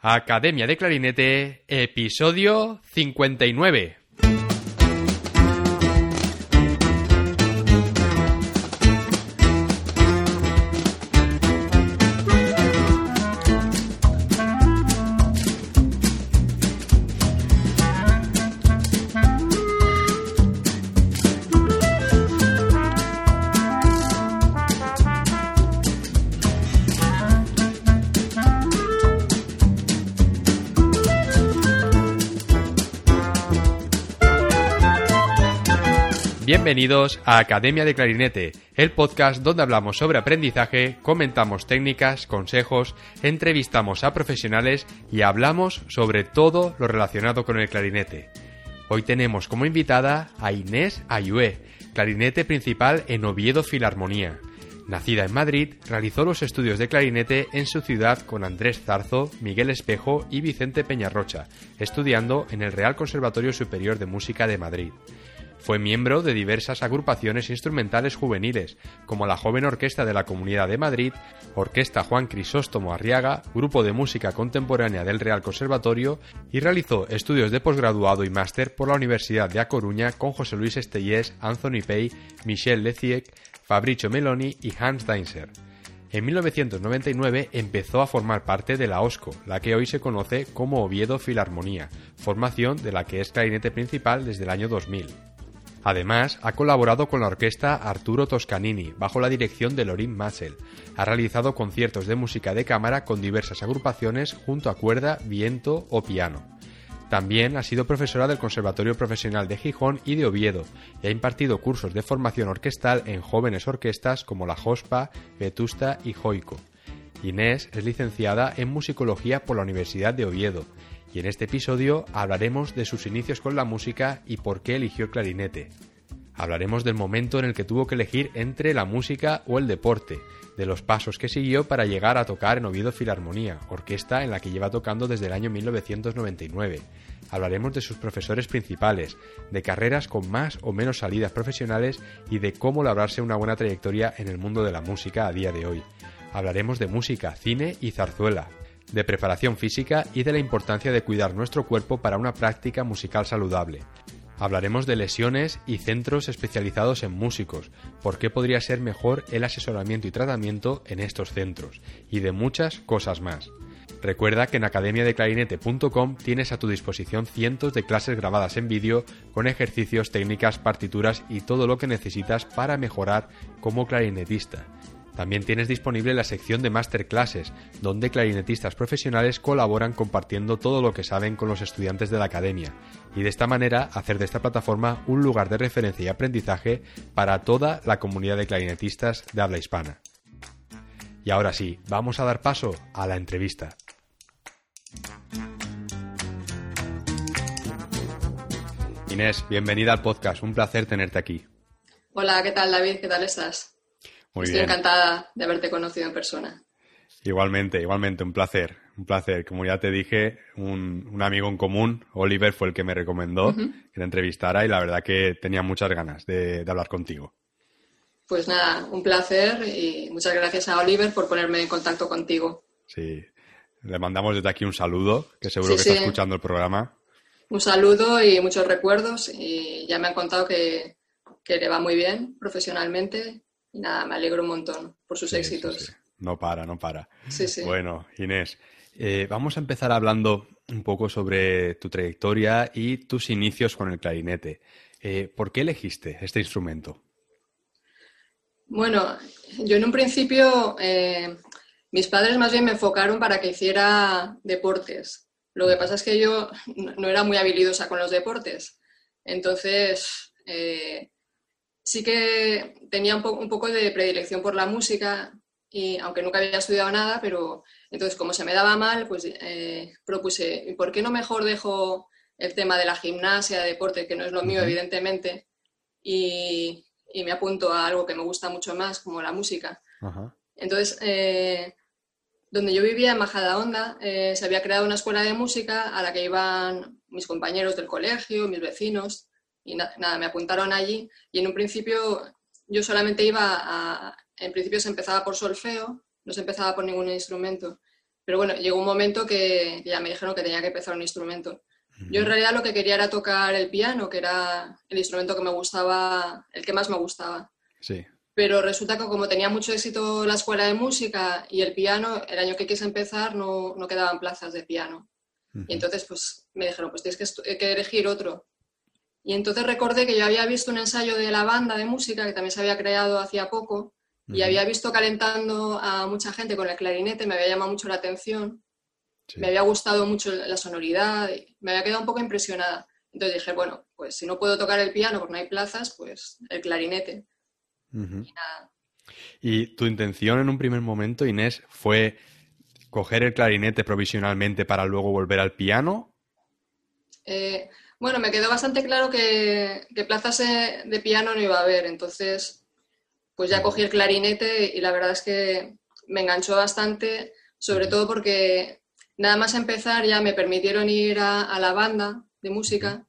Academia de Clarinete, episodio 59. Bienvenidos a Academia de Clarinete, el podcast donde hablamos sobre aprendizaje, comentamos técnicas, consejos, entrevistamos a profesionales y hablamos sobre todo lo relacionado con el clarinete. Hoy tenemos como invitada a Inés Ayué, clarinete principal en Oviedo Filarmonía. Nacida en Madrid, realizó los estudios de clarinete en su ciudad con Andrés Zarzo, Miguel Espejo y Vicente Peñarrocha, estudiando en el Real Conservatorio Superior de Música de Madrid. Fue miembro de diversas agrupaciones instrumentales juveniles, como la Joven Orquesta de la Comunidad de Madrid, Orquesta Juan Crisóstomo Arriaga, Grupo de Música Contemporánea del Real Conservatorio, y realizó estudios de posgraduado y máster por la Universidad de A Coruña con José Luis Estellés, Anthony Pay, Michel Leciec, Fabricio Meloni y Hans Deinzer. En 1999 empezó a formar parte de la OSCO, la que hoy se conoce como Oviedo Filarmonía, formación de la que es clarinete principal desde el año 2000. Además, ha colaborado con la orquesta Arturo Toscanini, bajo la dirección de Lorin Massel. Ha realizado conciertos de música de cámara con diversas agrupaciones junto a cuerda, viento o piano. También ha sido profesora del Conservatorio Profesional de Gijón y de Oviedo y ha impartido cursos de formación orquestal en jóvenes orquestas como la Jospa, Vetusta y Joico. Inés es licenciada en musicología por la Universidad de Oviedo y en este episodio hablaremos de sus inicios con la música y por qué eligió el clarinete. Hablaremos del momento en el que tuvo que elegir entre la música o el deporte, de los pasos que siguió para llegar a tocar en Oviedo Filarmonía, orquesta en la que lleva tocando desde el año 1999. Hablaremos de sus profesores principales, de carreras con más o menos salidas profesionales y de cómo labrarse una buena trayectoria en el mundo de la música a día de hoy. Hablaremos de música, cine y zarzuela, de preparación física y de la importancia de cuidar nuestro cuerpo para una práctica musical saludable. Hablaremos de lesiones y centros especializados en músicos, por qué podría ser mejor el asesoramiento y tratamiento en estos centros, y de muchas cosas más. Recuerda que en academiadeclarinete.com tienes a tu disposición cientos de clases grabadas en vídeo con ejercicios, técnicas, partituras y todo lo que necesitas para mejorar como clarinetista. También tienes disponible la sección de masterclasses, donde clarinetistas profesionales colaboran compartiendo todo lo que saben con los estudiantes de la academia, y de esta manera hacer de esta plataforma un lugar de referencia y aprendizaje para toda la comunidad de clarinetistas de habla hispana. Y ahora sí, vamos a dar paso a la entrevista. Inés, bienvenida al podcast, un placer tenerte aquí. Hola, ¿qué tal David? ¿Qué tal estás? Estoy encantada de haberte conocido en persona. Igualmente, igualmente, un placer, un placer. Como ya te dije, un, amigo en común, Oliver, fue el que me recomendó que te entrevistara y la verdad que tenía muchas ganas de, hablar contigo. Pues nada, un placer y muchas gracias a Oliver por ponerme en contacto contigo. Sí, le mandamos desde aquí un saludo, que seguro que está escuchando el programa. Un saludo y muchos recuerdos y ya me han contado que, que le va muy bien profesionalmente y nada, me alegro un montón por sus éxitos. No para, no para. Bueno, Inés, eh, vamos a empezar hablando un poco sobre tu trayectoria y tus inicios con el clarinete. Eh, ¿Por qué elegiste este instrumento? Bueno, yo en un principio, eh, mis padres más bien me enfocaron para que hiciera deportes. Lo que pasa es que yo no era muy habilidosa con los deportes. Entonces, sí que tenía un, poco de predilección por la música, y aunque nunca había estudiado nada, pero entonces como se me daba mal, pues eh, propuse, ¿por qué no mejor dejo el tema de la gimnasia, deporte, que no es lo mío, evidentemente, y, me apunto a algo que me gusta mucho más, como la música? Entonces, eh, donde yo vivía en Majadahonda, eh, se había creado una escuela de música a la que iban mis compañeros del colegio, mis vecinos, y nada, me apuntaron allí y en un principio yo solamente iba a, en principio se empezaba por solfeo, no se empezaba por ningún instrumento, Pero bueno, llegó un momento que, ya me dijeron que tenía que empezar un instrumento. Yo en realidad lo que quería era tocar el piano, que era el instrumento que me gustaba, el que más me gustaba. Sí. Pero resulta que como tenía mucho éxito la escuela de música y el piano, el año que quise empezar no, no quedaban plazas de piano. Y entonces pues me dijeron, pues tienes que, que, elegir otro. Y entonces recordé que yo había visto un ensayo de la banda de música que también se había creado hacía poco y había visto calentando a mucha gente con el clarinete, me había llamado mucho la atención, me había gustado mucho la sonoridad, me había quedado un poco impresionada. Entonces dije, bueno, pues si no puedo tocar el piano porque no hay plazas, pues el clarinete. y, tu intención en un primer momento, Inés, fue coger el clarinete provisionalmente para luego volver al piano? Eh, bueno, me quedó bastante claro que, plazas de piano no iba a haber, entonces pues ya cogí el clarinete y la verdad es que me enganchó bastante, sobre todo porque nada más empezar ya me permitieron ir a la banda de música.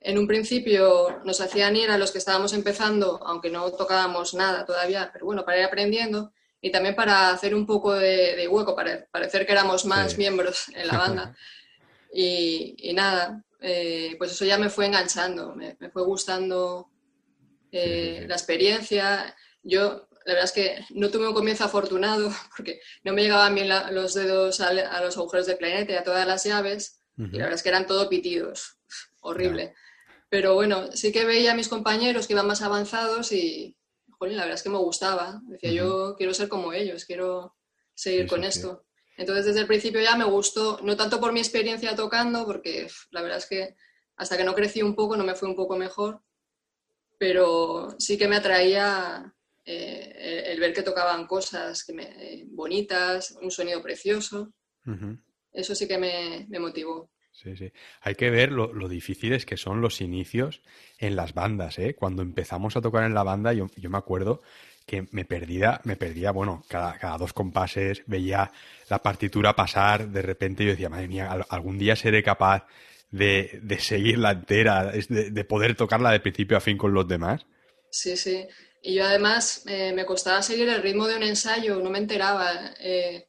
En un principio nos hacían ir a los que estábamos empezando, aunque no tocábamos nada todavía, pero bueno, para ir aprendiendo y también para hacer un poco de, hueco, para parecer que éramos más miembros en la banda. y, nada, eh, pues eso ya me fue enganchando, me, fue gustando eh, la experiencia. Yo, la verdad es que no tuve un comienzo afortunado porque no me llegaban bien los dedos a, los agujeros de clarinete y a todas las llaves. Y la verdad es que eran todo pitidos, horrible. Pero bueno, sí que veía a mis compañeros que iban más avanzados y, la verdad es que me gustaba. Decía, yo quiero ser como ellos, quiero seguir con esto. Entonces, desde el principio ya me gustó, no tanto por mi experiencia tocando, porque la verdad es que hasta que no crecí un poco no me fue un poco mejor, pero sí que me atraía eh, el, ver que tocaban cosas que me, bonitas, un sonido precioso. Eso sí que me, me motivó. Sí, sí. Hay que ver lo, difíciles que son los inicios en las bandas, ¿eh? Cuando empezamos a tocar en la banda, yo, me acuerdo que me perdía, me perdía, bueno, cada, cada, dos compases, veía la partitura pasar, de repente yo decía, madre mía, algún día seré capaz de, de seguirla entera, de, de, poder tocarla de principio a fin con los demás. Sí, sí. Y yo además eh, me costaba seguir el ritmo de un ensayo, no me enteraba. Eh,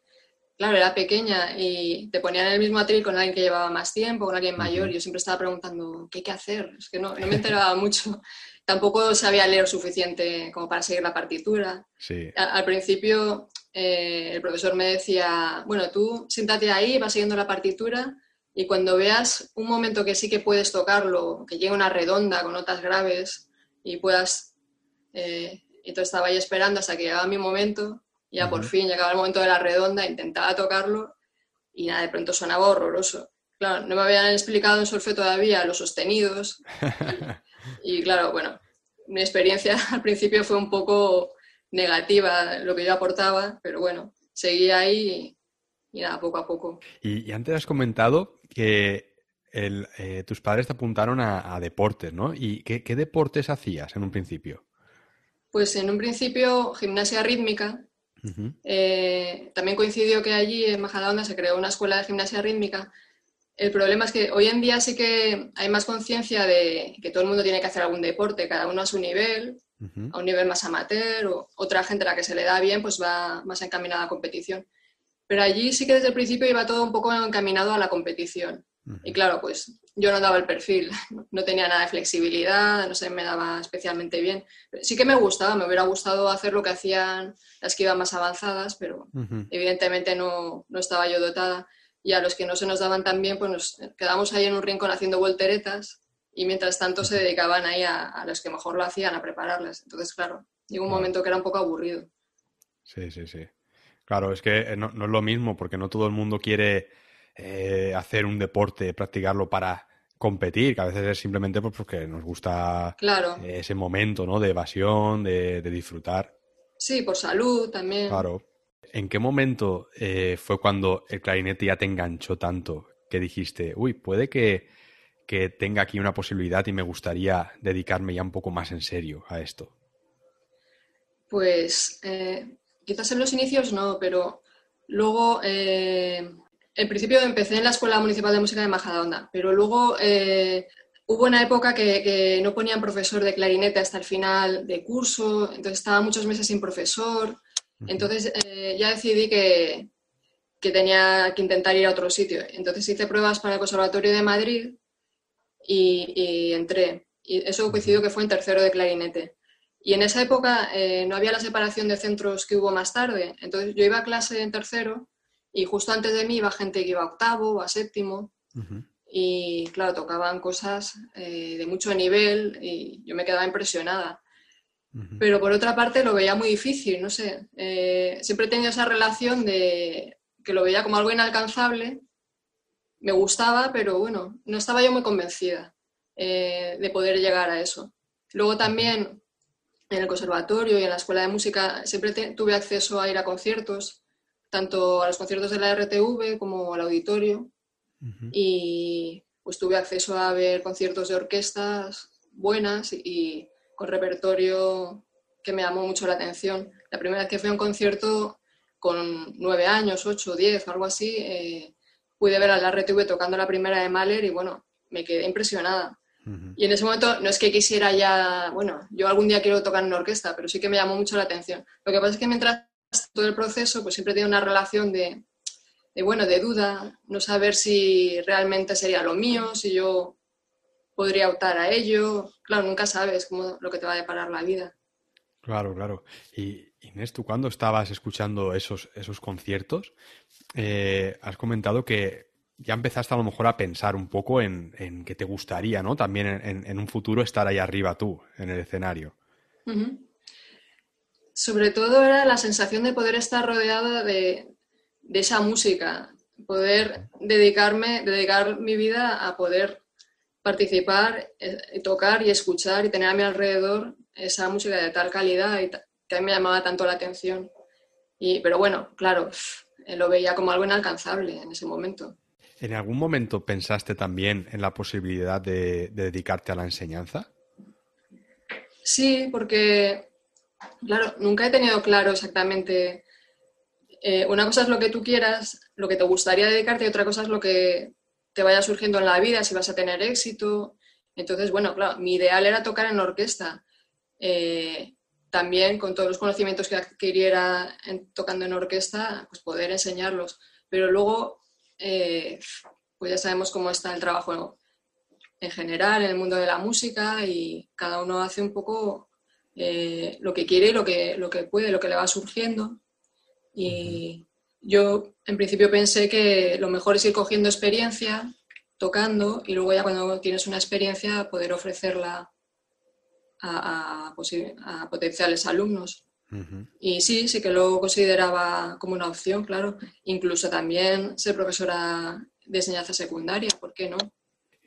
claro, era pequeña y te ponían en el mismo atril con alguien que llevaba más tiempo, con alguien mayor. y Yo siempre estaba preguntando, ¿qué hay que hacer? Es que no, me enteraba mucho. Tampoco sabía leer suficiente como para seguir la partitura. al principio eh, el profesor me decía, bueno, tú siéntate ahí, vas siguiendo la partitura y cuando veas un momento que sí que puedes tocarlo, que llegue una redonda con notas graves y puedas... Eh, entonces estaba ahí esperando hasta que llegaba mi momento ya por fin llegaba el momento de la redonda, intentaba tocarlo y nada, de pronto sonaba horroroso. Claro, no me habían explicado en solfeo todavía los sostenidos. Y, claro, bueno, mi experiencia al principio fue un poco negativa lo que yo aportaba, pero bueno, seguía ahí y, nada, poco a poco. Y, antes has comentado que eh, tus padres te apuntaron a, deportes, ¿no? ¿Y qué, qué, deportes hacías en un principio? Pues en un principio gimnasia rítmica, eh, también coincidió que allí en Majadahonda se creó una escuela de gimnasia rítmica. El problema es que hoy en día sí que hay más conciencia de que todo el mundo tiene que hacer algún deporte, cada uno a su nivel, a un nivel más amateur, o otra gente a la que se le da bien, pues va más encaminada a competición. Pero allí sí que desde el principio iba todo un poco encaminado a la competición. Y claro, pues yo no daba el perfil, no tenía nada de flexibilidad, no sé, me daba especialmente bien. Sí que me gustaba, me hubiera gustado hacer lo que hacían las que iban más avanzadas, pero evidentemente no, no, estaba yo dotada. Y a los que no se nos daban tan bien, pues nos quedamos ahí en un rincón haciendo volteretas y mientras tanto se dedicaban ahí a, los que mejor lo hacían, a prepararlas. Entonces, claro, llegó un momento que era un poco aburrido. Sí, sí, sí. Claro, es que no, no es lo mismo porque no todo el mundo quiere eh, hacer un deporte, practicarlo para competir, que a veces es simplemente pues, porque nos gusta ese momento ¿no? de evasión, de, disfrutar. Sí, por salud también. Claro. ¿En qué momento eh, fue cuando el clarinete ya te enganchó tanto que dijiste, uy, puede que, tenga aquí una posibilidad y me gustaría dedicarme ya un poco más en serio a esto? Pues eh, quizás en los inicios no, pero luego en principio empecé en la Escuela Municipal de Música de Majadahonda, pero luego eh, hubo una época que, no ponían profesor de clarinete hasta el final de curso, entonces estaba muchos meses sin profesor. Entonces eh, ya decidí que, que tenía que intentar ir a otro sitio. Entonces hice pruebas para el Conservatorio de Madrid y, entré. Y eso coincidió que fue en tercero de clarinete. Y en esa época eh, no había la separación de centros que hubo más tarde. Entonces yo iba a clase en tercero y justo antes de mí iba gente que iba a octavo o a séptimo. Y claro, tocaban cosas eh, de mucho nivel y yo me quedaba impresionada. Pero por otra parte lo veía muy difícil, no sé. Eh, siempre he tenido esa relación de que lo veía como algo inalcanzable. Me gustaba, pero bueno, no estaba yo muy convencida eh, de poder llegar a eso. Luego también en el conservatorio y en la escuela de música siempre tuve acceso a ir a conciertos, tanto a los conciertos de la RTV como al auditorio. Y pues tuve acceso a ver conciertos de orquestas buenas y con repertorio que me llamó mucho la atención. La primera vez que fui a un concierto con nueve años, ocho, diez algo así, eh, pude ver a la RTV tocando la primera de Mahler y bueno, me quedé impresionada. Y en ese momento no es que quisiera ya, bueno, yo algún día quiero tocar en una orquesta, pero sí que me llamó mucho la atención. Lo que pasa es que mientras todo el proceso, pues siempre tiene una relación de, de, bueno, de duda, no saber si realmente sería lo mío, si yo podría optar a ello. Claro, nunca sabes cómo, lo que te va a deparar la vida. Claro, claro. Y Inés, tú cuando estabas escuchando esos, esos conciertos, eh, has comentado que ya empezaste a lo mejor a pensar un poco en, en que te gustaría, ¿no? También en, un futuro estar ahí arriba tú, en el escenario. Sobre todo era la sensación de poder estar rodeada de, de esa música, poder dedicarme, dedicar mi vida a poder participar, eh, tocar y escuchar y tener a mi alrededor esa música de tal calidad y que a mí me llamaba tanto la atención. Y, pero bueno, claro, eh, lo veía como algo inalcanzable en ese momento. ¿En algún momento pensaste también en la posibilidad de, dedicarte a la enseñanza? Sí, porque, claro, nunca he tenido claro exactamente. Eh, una cosa es lo que tú quieras, lo que te gustaría dedicarte, y otra cosa es lo que te vaya surgiendo en la vida, si vas a tener éxito. Entonces, bueno, claro, mi ideal era tocar en orquesta. Eh, también con todos los conocimientos que adquiriera tocando en orquesta, pues poder enseñarlos. Pero luego, eh, pues ya sabemos cómo está el trabajo en general en el mundo de la música y cada uno hace un poco eh, lo que quiere lo que, lo que puede, lo que le va surgiendo. Y, yo en principio pensé que lo mejor es ir cogiendo experiencia, tocando, y luego ya cuando tienes una experiencia poder ofrecerla a, potenciales alumnos. Y sí, sí que lo consideraba como una opción, claro. Incluso también ser profesora de enseñanza secundaria, ¿por qué no?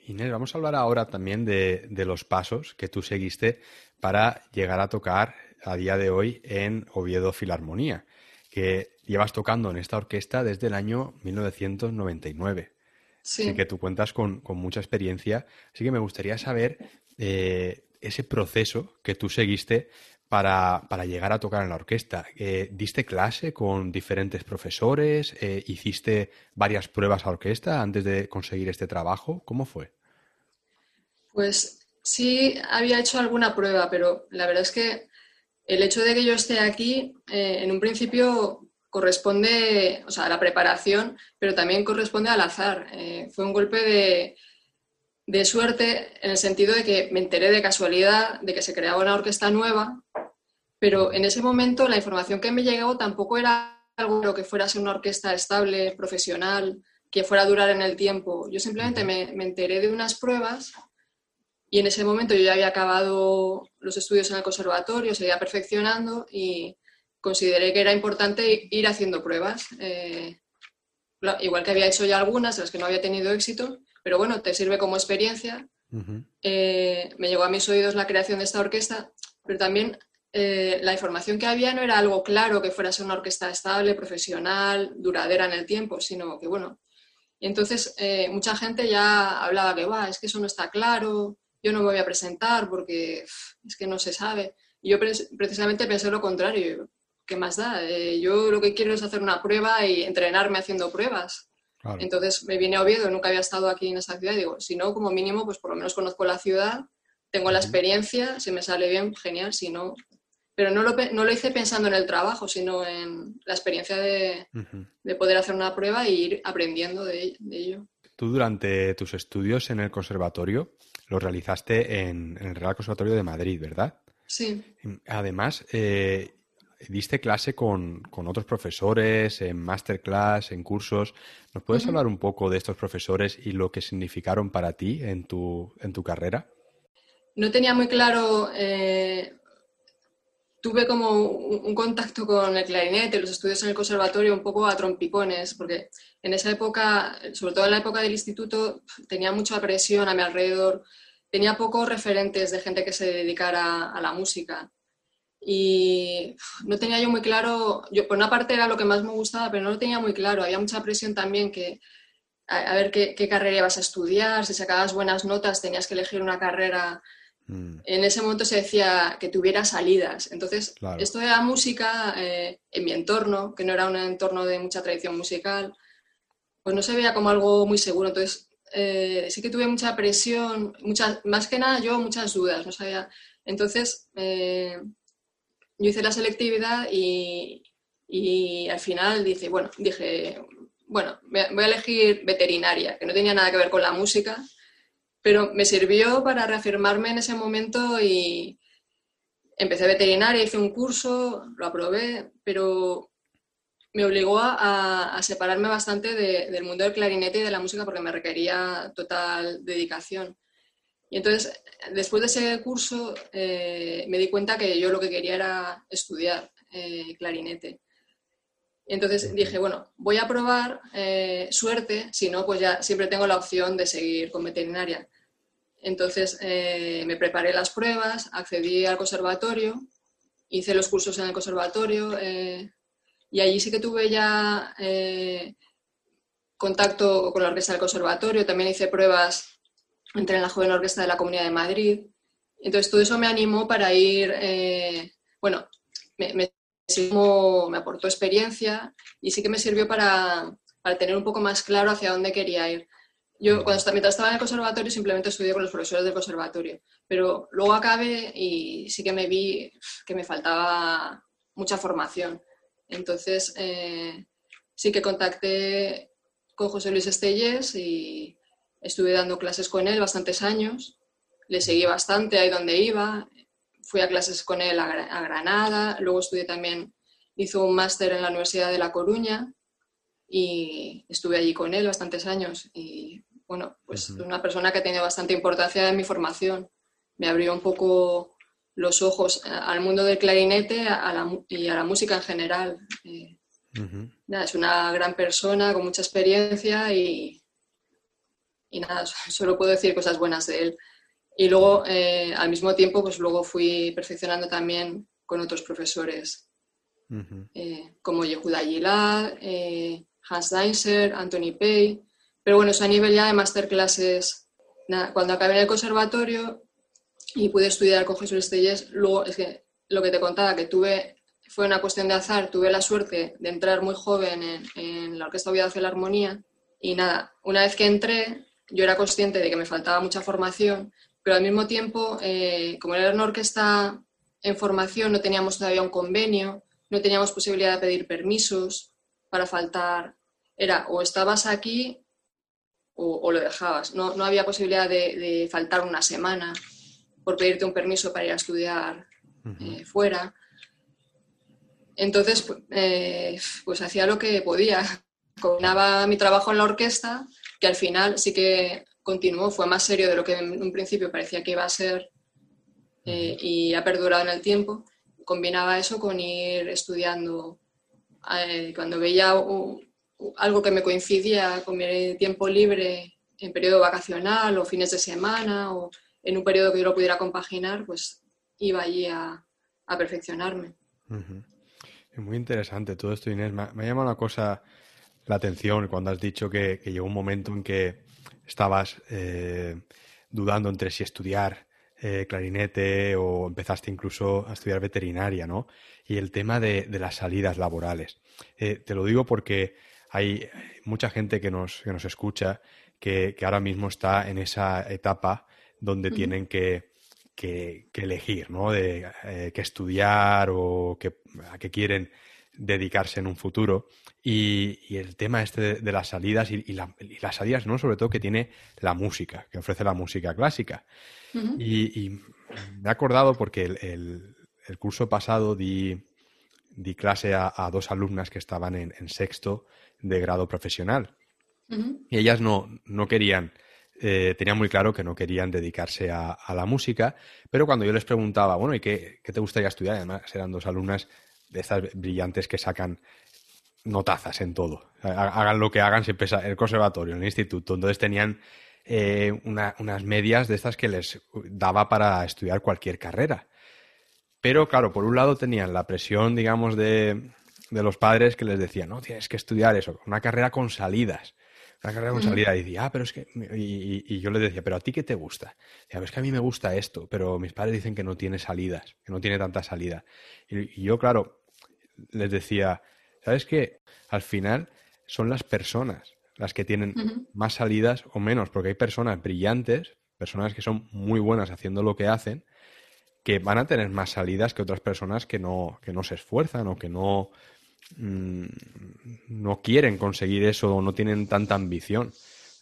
Inés, vamos a hablar ahora también de, de, los pasos que tú seguiste para llegar a tocar a día de hoy en Oviedo Filarmonía que llevas tocando en esta orquesta desde el año 1999. Sí. Así que tú cuentas con, mucha experiencia. Así que me gustaría saber eh, ese proceso que tú seguiste para, llegar a tocar en la orquesta. Eh, ¿Diste clase con diferentes profesores? Eh, ¿Hiciste varias pruebas a orquesta antes de conseguir este trabajo? ¿Cómo fue? Pues sí, había hecho alguna prueba, pero la verdad es que el hecho de que yo esté aquí, eh, en un principio corresponde, o sea, a la preparación, pero también corresponde al azar. Eh, fue un golpe de, de, suerte en el sentido de que me enteré de casualidad de que se creaba una orquesta nueva, pero en ese momento la información que me llegó tampoco era algo que fuera a ser una orquesta estable, profesional, que fuera a durar en el tiempo. Yo simplemente me, me enteré de unas pruebas y en ese momento yo ya había acabado los estudios en el conservatorio, seguía perfeccionando y consideré que era importante ir haciendo pruebas. Eh, igual que había hecho ya algunas, las que no había tenido éxito, pero bueno, te sirve como experiencia. Eh, me llegó a mis oídos la creación de esta orquesta, pero también eh, la información que había no era algo claro que fuera a ser una orquesta estable, profesional, duradera en el tiempo, sino que bueno. Y entonces mucha gente ya hablaba que, va, es que eso no está claro, yo no me voy a presentar porque es que no se sabe. Y yo precisamente pensé lo contrario. ¿Qué más da? Eh, yo lo que quiero es hacer una prueba y entrenarme haciendo pruebas. Entonces me vine a Oviedo, nunca había estado aquí en esta ciudad. Digo, si no, como mínimo, pues por lo menos conozco la ciudad, tengo la experiencia, si me sale bien, genial, si no. pero no lo, no lo hice pensando en el trabajo, sino en la experiencia de, poder hacer una prueba e ir aprendiendo de, ello. Tú durante tus estudios en el conservatorio los realizaste en, el Real Conservatorio de Madrid, ¿verdad? Sí. Además, eh, diste clase con, otros profesores, en masterclass, en cursos. ¿Nos puedes hablar un poco de estos profesores y lo que significaron para ti en tu, en tu carrera? No tenía muy claro eh, tuve como un, contacto con el clarinete, los estudios en el conservatorio un poco a trompicones, porque en esa época, sobre todo en la época del instituto, tenía mucha presión a mi alrededor, tenía pocos referentes de gente que se dedicara a la música. Y no tenía yo muy claro, yo por una parte era lo que más me gustaba, pero no lo tenía muy claro. Había mucha presión también que, a, ver qué, qué carrera ibas a estudiar, si sacabas buenas notas tenías que elegir una carrera Mm. En ese momento se decía que tuviera salidas. Entonces, esto de la música eh, en mi entorno, que no era un entorno de mucha tradición musical, pues no se veía como algo muy seguro. Entonces, eh, sí que tuve mucha presión, muchas, más que nada yo muchas dudas, no sabía. Entonces, eh, yo hice la selectividad y, y, al final dije, bueno, dije, bueno, voy a elegir veterinaria, que no tenía nada que ver con la música, pero me sirvió para reafirmarme en ese momento y empecé veterinaria, hice un curso, lo aprobé, pero me obligó a, separarme bastante del mundo del clarinete y de la música porque me requería total dedicación. Y entonces, después de ese curso, eh, me di cuenta que yo lo que quería era estudiar eh, clarinete. Entonces dije, bueno, voy a probar eh, suerte, si no, pues ya siempre tengo la opción de seguir con veterinaria. Entonces eh, me preparé las pruebas, accedí al conservatorio, hice los cursos en el conservatorio eh, y allí sí que tuve ya contacto con la orquesta del conservatorio, también hice pruebas, entré en la joven orquesta de la Comunidad de Madrid. Entonces todo eso me animó para ir, bueno, me, me aportó experiencia y sí que me sirvió para, tener un poco más claro hacia dónde quería ir. Yo cuando mientras estaba en el conservatorio simplemente estudié con los profesores del conservatorio, pero luego acabé y sí que me vi que me faltaba mucha formación. Entonces eh, sí que contacté con José Luis Estelles y estuve dando clases con él bastantes años. Le seguí bastante ahí donde iba fui a clases con él a, Granada, luego estudié también, hizo un máster en la Universidad de La Coruña y estuve allí con él bastantes años. Y bueno, pues una persona que tiene bastante importancia en mi formación. Me abrió un poco los ojos al mundo del clarinete y a la música en general. Eh, es una gran persona con mucha experiencia y, y nada, solo puedo decir cosas buenas de él. Y luego, eh, al mismo tiempo, pues luego fui perfeccionando también con otros profesores, eh, como Yehuda Gilad, eh, Hans Deinzer, Anthony Pei. Pero bueno, eso a nivel ya de masterclasses. cuando acabé en el conservatorio y pude estudiar con Jesús Estellés, luego es que lo que te contaba, que tuve, fue una cuestión de azar, tuve la suerte de entrar muy joven en, en la Orquesta de la Armonía. Y nada, una vez que entré, yo era consciente de que me faltaba mucha formación pero al mismo tiempo, eh, como era una orquesta en formación, no teníamos todavía un convenio, no teníamos posibilidad de pedir permisos para faltar. Era o estabas aquí o, lo dejabas. No, no había posibilidad de, faltar una semana por pedirte un permiso para ir a estudiar eh, fuera. Entonces, eh, pues hacía lo que podía. Combinaba mi trabajo en la orquesta, que al final sí que continuó, fue más serio de lo que en un principio parecía que iba a ser eh, y ha perdurado en el tiempo. Combinaba eso con ir estudiando. Eh, cuando veía algo que me coincidía con mi tiempo libre en periodo vacacional o fines de semana o en un periodo que yo lo pudiera compaginar, pues iba allí a, perfeccionarme. Es muy interesante todo esto, Inés. Me, ha llamado una cosa la atención cuando has dicho que, que llegó un momento en que estabas eh, dudando entre si estudiar eh, clarinete o empezaste incluso a estudiar veterinaria, ¿no? Y el tema de, las salidas laborales. Eh, te lo digo porque hay mucha gente que nos, que nos escucha que, ahora mismo está en esa etapa donde tienen que, que, elegir, ¿no? De eh, qué estudiar o a qué quieren dedicarse en un futuro. Y, el tema este de, las salidas y, las salidas, ¿no? Sobre todo que tiene la música, que ofrece la música clásica. y, me he acordado porque el, curso pasado di, di clase a, dos alumnas que estaban en, sexto de grado profesional. Y ellas no, no querían eh, tenían muy claro que no querían dedicarse a, la música, pero cuando yo les preguntaba, bueno, ¿y qué, qué, te gustaría estudiar? Además, eran dos alumnas de estas brillantes que sacan notazas en todo. Hagan lo que hagan, siempre en el conservatorio, en el instituto. Entonces tenían eh, unas medias de estas que les daba para estudiar cualquier carrera. Pero claro, por un lado tenían la presión, digamos, de, de los padres que les decían, no, tienes que estudiar eso, una carrera con salidas. Una carrera con salida. Y decía, ah, pero es que. Y, yo le decía, ¿pero a ti qué te gusta? Decía, es que a mí me gusta esto, pero mis padres dicen que no tiene salidas, que no tiene tanta salida. Y, yo, claro, les decía, ¿sabes qué? Al final son las personas las que tienen más salidas o menos, porque hay personas brillantes, personas que son muy buenas haciendo lo que hacen, que van a tener más salidas que otras personas que no, que no se esfuerzan o que no, Mm, no quieren conseguir eso o no tienen tanta ambición.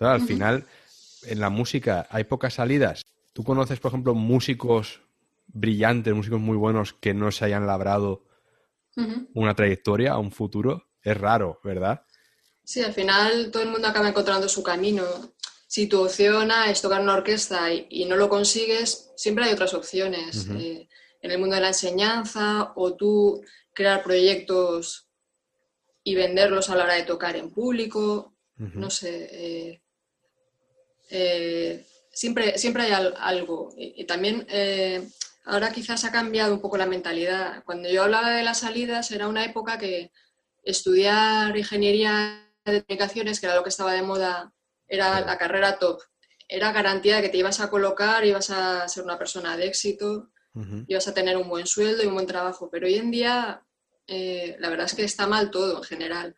al final, en la música hay pocas salidas. ¿Tú conoces, por ejemplo, músicos brillantes, músicos muy buenos que no se hayan labrado una trayectoria, un futuro? Es raro, ¿verdad? Sí, al final todo el mundo acaba encontrando su camino. Si tu opción es tocar una orquesta y, no lo consigues, siempre hay otras opciones. Eh, en el mundo de la enseñanza o tú crear proyectos y venderlos a la hora de tocar en público. No sé. Eh, eh, siempre, siempre hay algo. Y, también ahora quizás ha cambiado un poco la mentalidad. Cuando yo hablaba de las salidas, era una época que estudiar ingeniería de comunicaciones, que era lo que estaba de moda, era la carrera top. Era garantía de que te ibas a colocar, ibas a ser una persona de éxito, ibas a tener un buen sueldo y un buen trabajo. Pero hoy en día eh, la verdad es que está mal todo en general.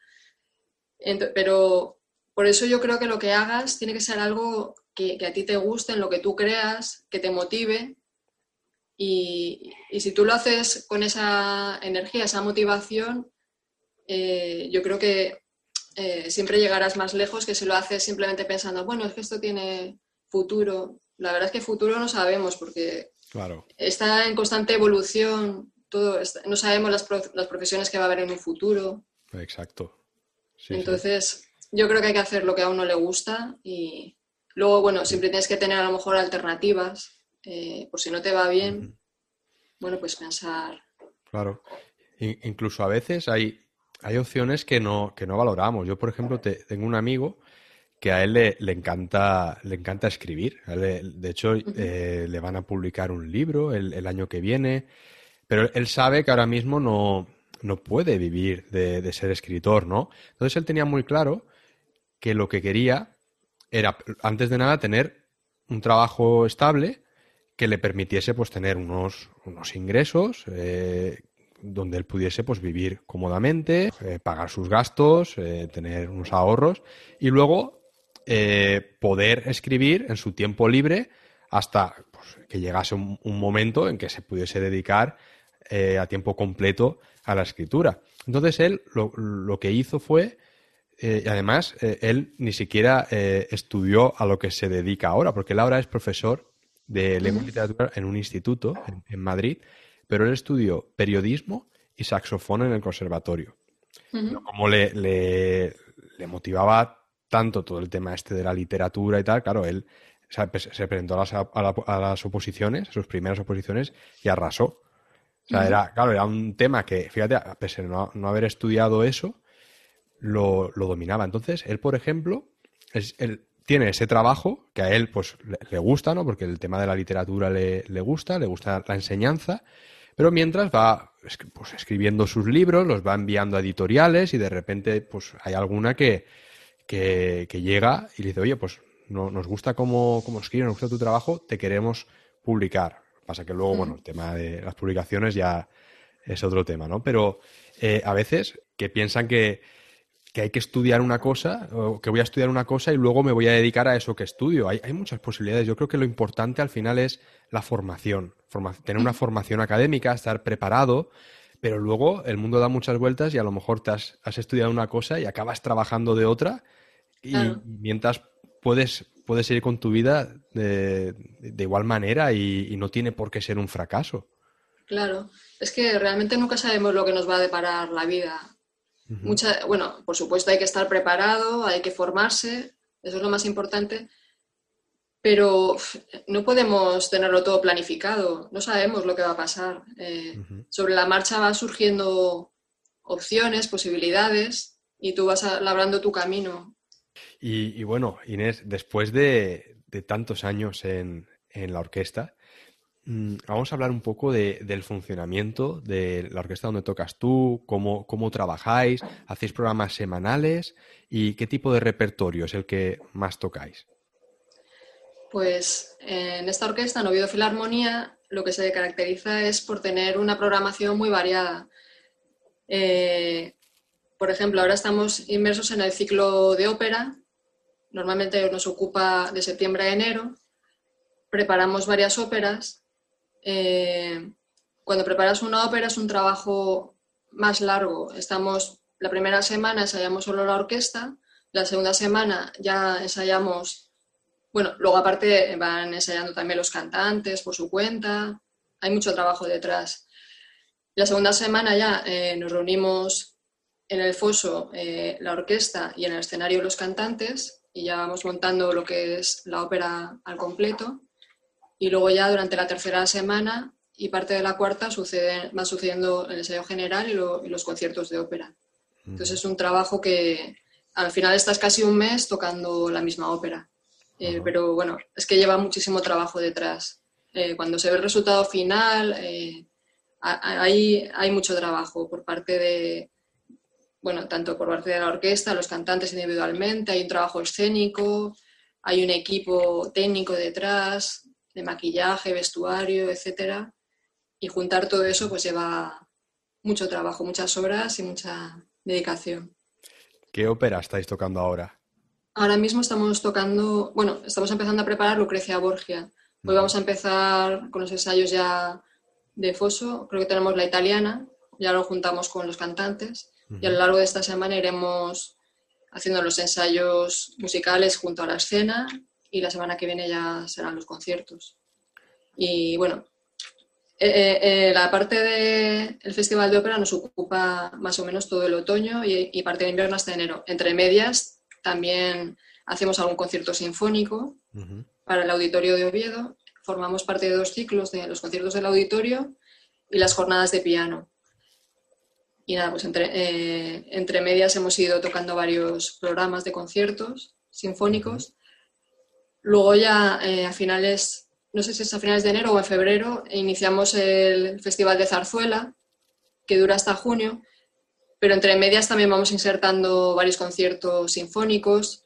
pero por eso yo creo que lo que hagas tiene que ser algo que, a ti te guste, en lo que tú creas, que te motive. Y, si tú lo haces con esa energía, esa motivación, eh, yo creo que eh, siempre llegarás más lejos que si lo haces simplemente pensando, bueno, es que esto tiene futuro. La verdad es que futuro no sabemos porque está en constante evolución no sabemos las, profesiones que va a haber en un futuro. Exacto. Entonces, yo creo que hay que hacer lo que a uno le gusta y luego, bueno, siempre tienes que tener a lo mejor alternativas, eh, por si no te va bien, bueno, pues pensar. Claro. incluso a veces hay, hay opciones que no, que no valoramos. Yo, por ejemplo, tengo un amigo que a él le, encanta, le encanta escribir. de hecho, eh, le van a publicar un libro el año que viene. Pero él sabe que ahora mismo no, puede vivir de, ser escritor, ¿no? Entonces él tenía muy claro que lo que quería era, antes de nada, tener un trabajo estable que le permitiese pues tener unos, unos ingresos eh, donde él pudiese pues vivir cómodamente, eh, pagar sus gastos, eh, tener unos ahorros y luego poder escribir en su tiempo libre hasta pues, que llegase un, momento en que se pudiese dedicar a tiempo completo a la escritura. Entonces él lo, que hizo fue, eh, y además él ni siquiera estudió a lo que se dedica ahora, porque él ahora es profesor de lengua y literatura en un instituto en, Madrid, pero él estudió periodismo y saxofón en el conservatorio. Como le, le, motivaba tanto todo el tema este de la literatura y tal, claro, él se presentó a las, a las oposiciones, a sus primeras oposiciones, y arrasó. O sea, era, claro, era un tema que, fíjate, a pesar de no, haber estudiado eso, lo, dominaba. Entonces, él, por ejemplo, es, él tiene ese trabajo que a él pues le, gusta, ¿no? Porque el tema de la literatura le, gusta, le gusta la enseñanza, pero mientras va pues, escribiendo sus libros, los va enviando a editoriales y de repente pues hay alguna que, que, llega y le dice, oye, pues no, nos gusta cómo, cómo escribes, nos gusta tu trabajo, te queremos publicar. Pasa que luego, bueno, el tema de las publicaciones ya es otro tema, ¿no? Pero eh, a veces que piensan que, que hay que estudiar una cosa, o que voy a estudiar una cosa y luego me voy a dedicar a eso que estudio. Hay, hay muchas posibilidades. Yo creo que lo importante al final es la formación, tener una formación académica, estar preparado, pero luego el mundo da muchas vueltas y a lo mejor te has, estudiado una cosa y acabas trabajando de otra y mientras puedes, puedes ir con tu vida de, igual manera y, no tiene por qué ser un fracaso. Claro, es que realmente nunca sabemos lo que nos va a deparar la vida. Mucha, bueno, por supuesto hay que estar preparado, hay que formarse, eso es lo más importante, pero no podemos tenerlo todo planificado, no sabemos lo que va a pasar. Eh, sobre la marcha va surgiendo opciones, posibilidades, y tú vas labrando tu camino. Y, bueno, Inés, después de, tantos años en, la orquesta, vamos a hablar un poco del funcionamiento de la orquesta donde tocas tú, cómo, cómo trabajáis, hacéis programas semanales y qué tipo de repertorio es el que más tocáis. Pues en esta orquesta, en Oviedo Filarmonía, lo que se caracteriza es por tener una programación muy variada. Eh, por ejemplo, ahora estamos inmersos en el ciclo de ópera. Normalmente nos ocupa de septiembre a enero. Preparamos varias óperas. Eh, cuando preparas una ópera es un trabajo más largo. Estamos la primera semana ensayamos solo la orquesta, la segunda semana ya ensayamos bueno, luego aparte van ensayando también los cantantes por su cuenta, hay mucho trabajo detrás. La segunda semana ya eh, nos reunimos en el foso eh, la orquesta y en el escenario los cantantes y ya vamos montando lo que es la ópera al completo. Y luego ya durante la tercera semana y parte de la cuarta sucede, van sucediendo el ensayo general y, los conciertos de ópera. Entonces es un trabajo que al final estás casi un mes tocando la misma ópera. Eh, pero bueno, es que lleva muchísimo trabajo detrás. Eh, cuando se ve el resultado final, eh, hay, hay mucho trabajo por parte de, bueno, tanto por parte de la orquesta, los cantantes individualmente, hay un trabajo escénico, hay un equipo técnico detrás, de maquillaje, vestuario, etcétera. Y juntar todo eso pues lleva mucho trabajo, muchas horas y mucha dedicación. ¿Qué ópera estáis tocando ahora? Ahora mismo estamos tocando, bueno, estamos empezando a preparar Lucrecia Borgia. Hoy vamos a empezar con los ensayos ya de Foso, creo que tenemos la italiana, ya lo juntamos con los cantantes y a lo largo de esta semana iremos haciendo los ensayos musicales junto a la escena y la semana que viene ya serán los conciertos. Y bueno, eh, eh, eh, la parte del Festival de Ópera nos ocupa más o menos todo el otoño y, y parte de invierno hasta enero. Entre medias también hacemos algún concierto sinfónico para el Auditorio de Oviedo. Formamos parte de dos ciclos de los conciertos del auditorio y las jornadas de piano. Y nada, pues entre, eh, entre medias hemos ido tocando varios programas de conciertos sinfónicos. Luego ya eh, a finales, no sé si es a finales de enero o en febrero, iniciamos el Festival de Zarzuela, que dura hasta junio, pero entre medias también vamos insertando varios conciertos sinfónicos.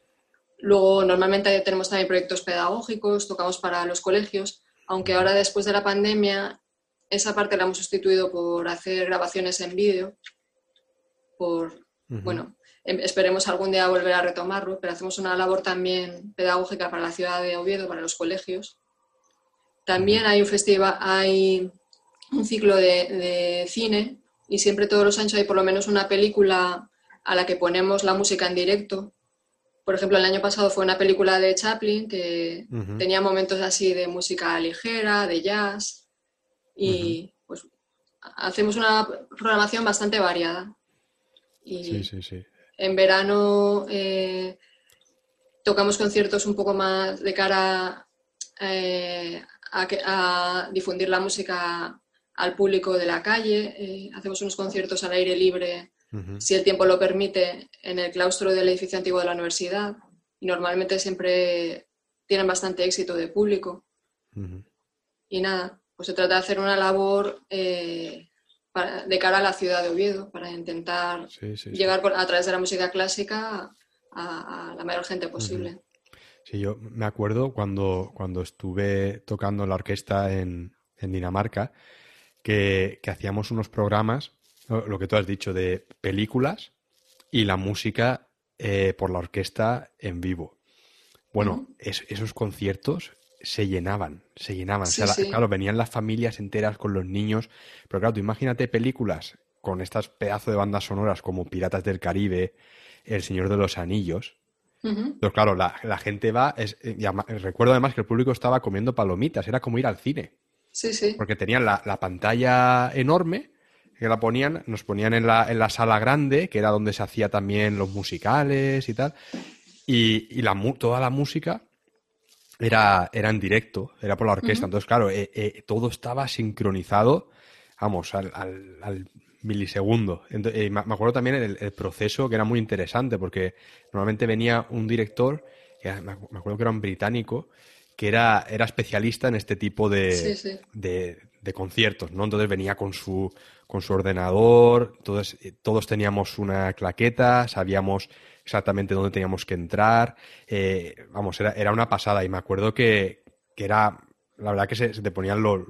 Luego, normalmente tenemos también proyectos pedagógicos, tocamos para los colegios, aunque ahora después de la pandemia esa parte la hemos sustituido por hacer grabaciones en vídeo, por, bueno, em, esperemos algún día volver a retomarlo, pero hacemos una labor también pedagógica para la ciudad de Oviedo, para los colegios. También hay un festival, hay un ciclo de, de cine y siempre todos los años hay por lo menos una película a la que ponemos la música en directo. Por ejemplo, el año pasado fue una película de Chaplin que tenía momentos así de música ligera, de jazz y pues hacemos una programación bastante variada. Y sí, sí, sí. En verano eh, tocamos conciertos un poco más de cara eh, a, a difundir la música al público de la calle, eh, hacemos unos conciertos al aire libre, si el tiempo lo permite, en el claustro del edificio antiguo de la universidad. Y normalmente siempre tienen bastante éxito de público. Y nada, pues se trata de hacer una labor eh, de cara a la ciudad de Oviedo, para intentar llegar a través de la música clásica a, la mayor gente posible. Sí, yo me acuerdo cuando, cuando estuve tocando la orquesta en, en Dinamarca, que, hacíamos unos programas, lo que tú has dicho, de películas y la música eh, por la orquesta en vivo. Bueno, esos conciertos se llenaban, se llenaban. Claro, venían las familias enteras con los niños, pero claro, tú imagínate películas con estas pedazos de bandas sonoras como Piratas del Caribe, El Señor de los Anillos. Pues claro, la, gente va. Es, eh, recuerdo además que el público estaba comiendo palomitas, era como ir al cine. Sí, sí. Porque tenían la, pantalla enorme, que la ponían, nos ponían en la, en la, sala grande, que era donde se hacía también los musicales y tal. Y, la, toda la música era, era en directo, era por la orquesta. Entonces, claro, eh, eh, todo estaba sincronizado, vamos, al, al, milisegundo. Eh, me acuerdo también el, proceso que era muy interesante, porque normalmente venía un director, me acuerdo que era un británico, que era, era especialista en este tipo de, de, conciertos, ¿no? Entonces venía con su, con su ordenador, todos, todos teníamos una claqueta, sabíamos exactamente dónde teníamos que entrar. Eh, vamos, era, era, una pasada y me acuerdo que, era, la verdad que se, te ponían los,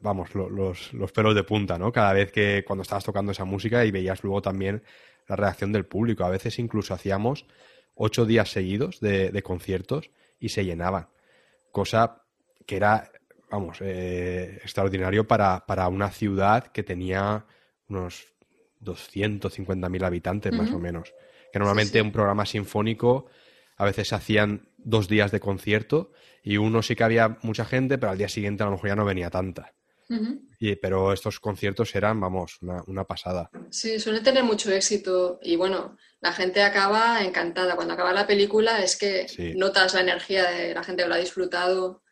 vamos, los, los, pelos de punta, ¿no? Cada vez que cuando estabas tocando esa música y veías luego también la reacción del público. A veces incluso hacíamos ocho días seguidos de, conciertos y se llenaban. Cosa que era, vamos, eh, extraordinario para, para una ciudad que tenía unos 250.000 habitantes más o menos que normalmente un programa sinfónico a veces se hacían dos días de concierto y uno sí que había mucha gente, pero al día siguiente a lo mejor ya no venía tanta. y, pero estos conciertos eran, vamos, una, pasada. Sí, suele tener mucho éxito y bueno, la gente acaba encantada. Cuando acaba la película es que notas la energía de la gente que lo ha disfrutado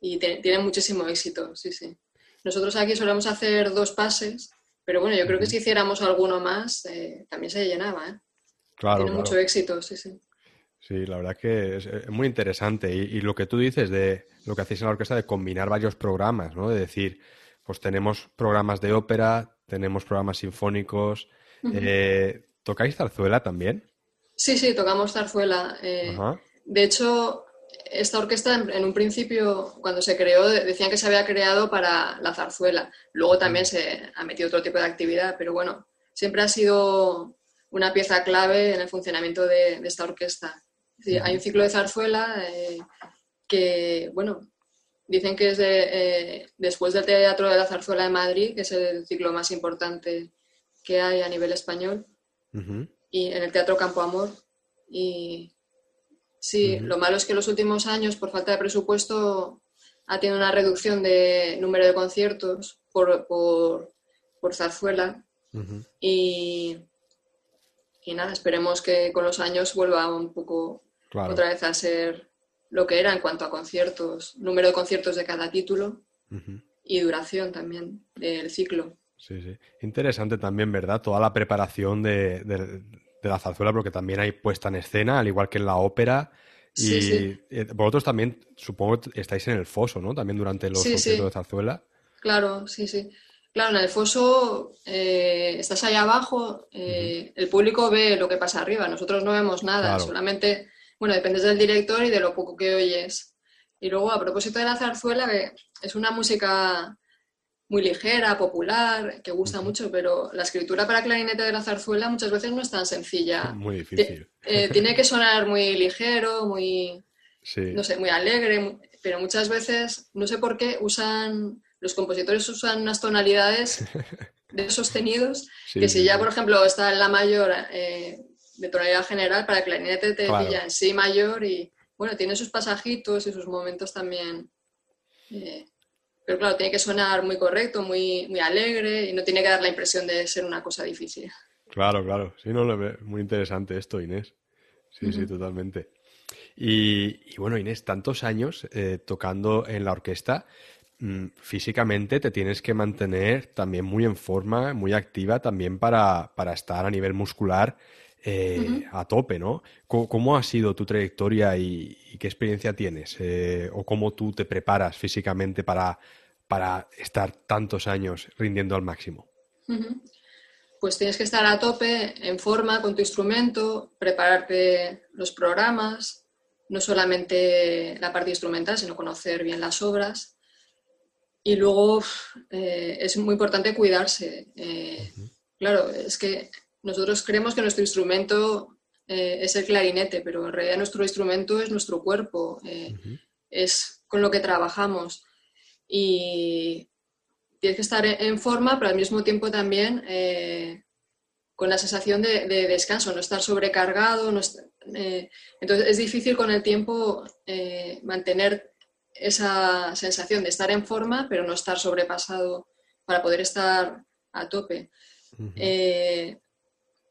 y tiene muchísimo éxito, sí, sí. Nosotros aquí solemos hacer dos pases, pero bueno, yo creo que si hiciéramos alguno más, eh, también se llenaba, ¿eh? Claro, Tiene mucho éxito, sí, sí. Sí, la verdad que es, muy interesante. Y, lo que tú dices de lo que hacéis en la orquesta de combinar varios programas, ¿no? De decir, pues tenemos programas de ópera, tenemos programas sinfónicos. Eh, ¿Tocáis zarzuela también? Sí, sí, tocamos zarzuela. Eh, de hecho, esta orquesta en, un principio, cuando se creó, decían que se había creado para la zarzuela. Luego también se ha metido otro tipo de actividad, pero bueno, siempre ha sido una pieza clave en el funcionamiento de, esta orquesta. hay un ciclo de zarzuela eh, que, bueno, dicen que es eh, después del Teatro de la Zarzuela de Madrid, que es el ciclo más importante que hay a nivel español, y en el Teatro Campo Amor. Y sí, lo malo es que en los últimos años, por falta de presupuesto, ha tenido una reducción de número de conciertos por, por, por zarzuela. Y y nada, esperemos que con los años vuelva un poco otra vez a ser lo que era en cuanto a conciertos, número de conciertos de cada título y duración también del ciclo. Sí, sí. Interesante también, ¿verdad? Toda la preparación de, la zarzuela, porque también hay puesta en escena, al igual que en la ópera. Y eh, vosotros también, supongo, estáis en el foso, ¿no? También durante los conciertos de zarzuela. Claro, sí, sí. Claro, en el foso eh, estás ahí abajo, eh, el público ve lo que pasa arriba, nosotros no vemos nada, solamente, bueno, dependes del director y de lo poco que oyes. Y luego, a propósito de la zarzuela, es una música muy ligera, popular, que gusta mucho, pero la escritura para clarinete de la zarzuela muchas veces no es tan sencilla. Muy difícil. Eh, tiene que sonar muy ligero, muy, no sé, muy alegre, pero muchas veces, no sé por qué, usan los compositores usan unas tonalidades de sostenidos que si ya, por ejemplo, está en la mayor eh, de tonalidad general, para el clarinete te pilla en si mayor y, bueno, tiene sus pasajitos y sus momentos también. Eh, pero claro, tiene que sonar muy correcto, muy, muy alegre y no tiene que dar la impresión de ser una cosa difícil. Claro, claro. Sí, no, muy interesante esto, Inés. Sí, sí, totalmente. Y, bueno, Inés, tantos años eh, tocando en la orquesta, físicamente te tienes que mantener también muy en forma, muy activa también para, estar a nivel muscular eh, a tope, ¿no? ¿Cómo, ha sido tu trayectoria y, qué experiencia tienes? Eh, ¿O cómo tú te preparas físicamente para, para estar tantos años rindiendo al máximo? Pues tienes que estar a tope, en forma con tu instrumento, prepararte los programas, no solamente la parte instrumental, sino conocer bien las obras y luego eh, es muy importante cuidarse. Eh, claro, es que nosotros creemos que nuestro instrumento eh, es el clarinete, pero en realidad nuestro instrumento es nuestro cuerpo, es con lo que trabajamos. Y tienes que estar en forma, pero al mismo tiempo también con la sensación de, descanso, no estar sobrecargado. entonces es difícil con el tiempo mantener esa sensación de estar en forma, pero no estar sobrepasado para poder estar a tope.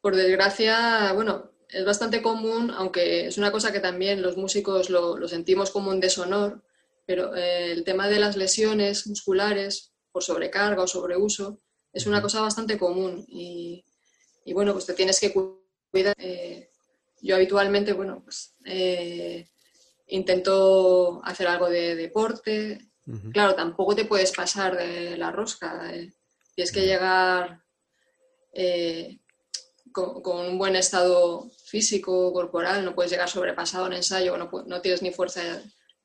por desgracia, bueno, es bastante común, aunque es una cosa que también los músicos lo, sentimos como un deshonor, pero eh, el tema de las lesiones musculares por sobrecarga o sobreuso es una cosa bastante común y, bueno, pues te tienes que cuidar. Eh, yo habitualmente, bueno, pues eh, intento hacer algo de deporte. Claro, tampoco te puedes pasar de la rosca. Tienes que llegar con, un buen estado físico, corporal, no puedes llegar sobrepasado en ensayo, no, no tienes ni fuerza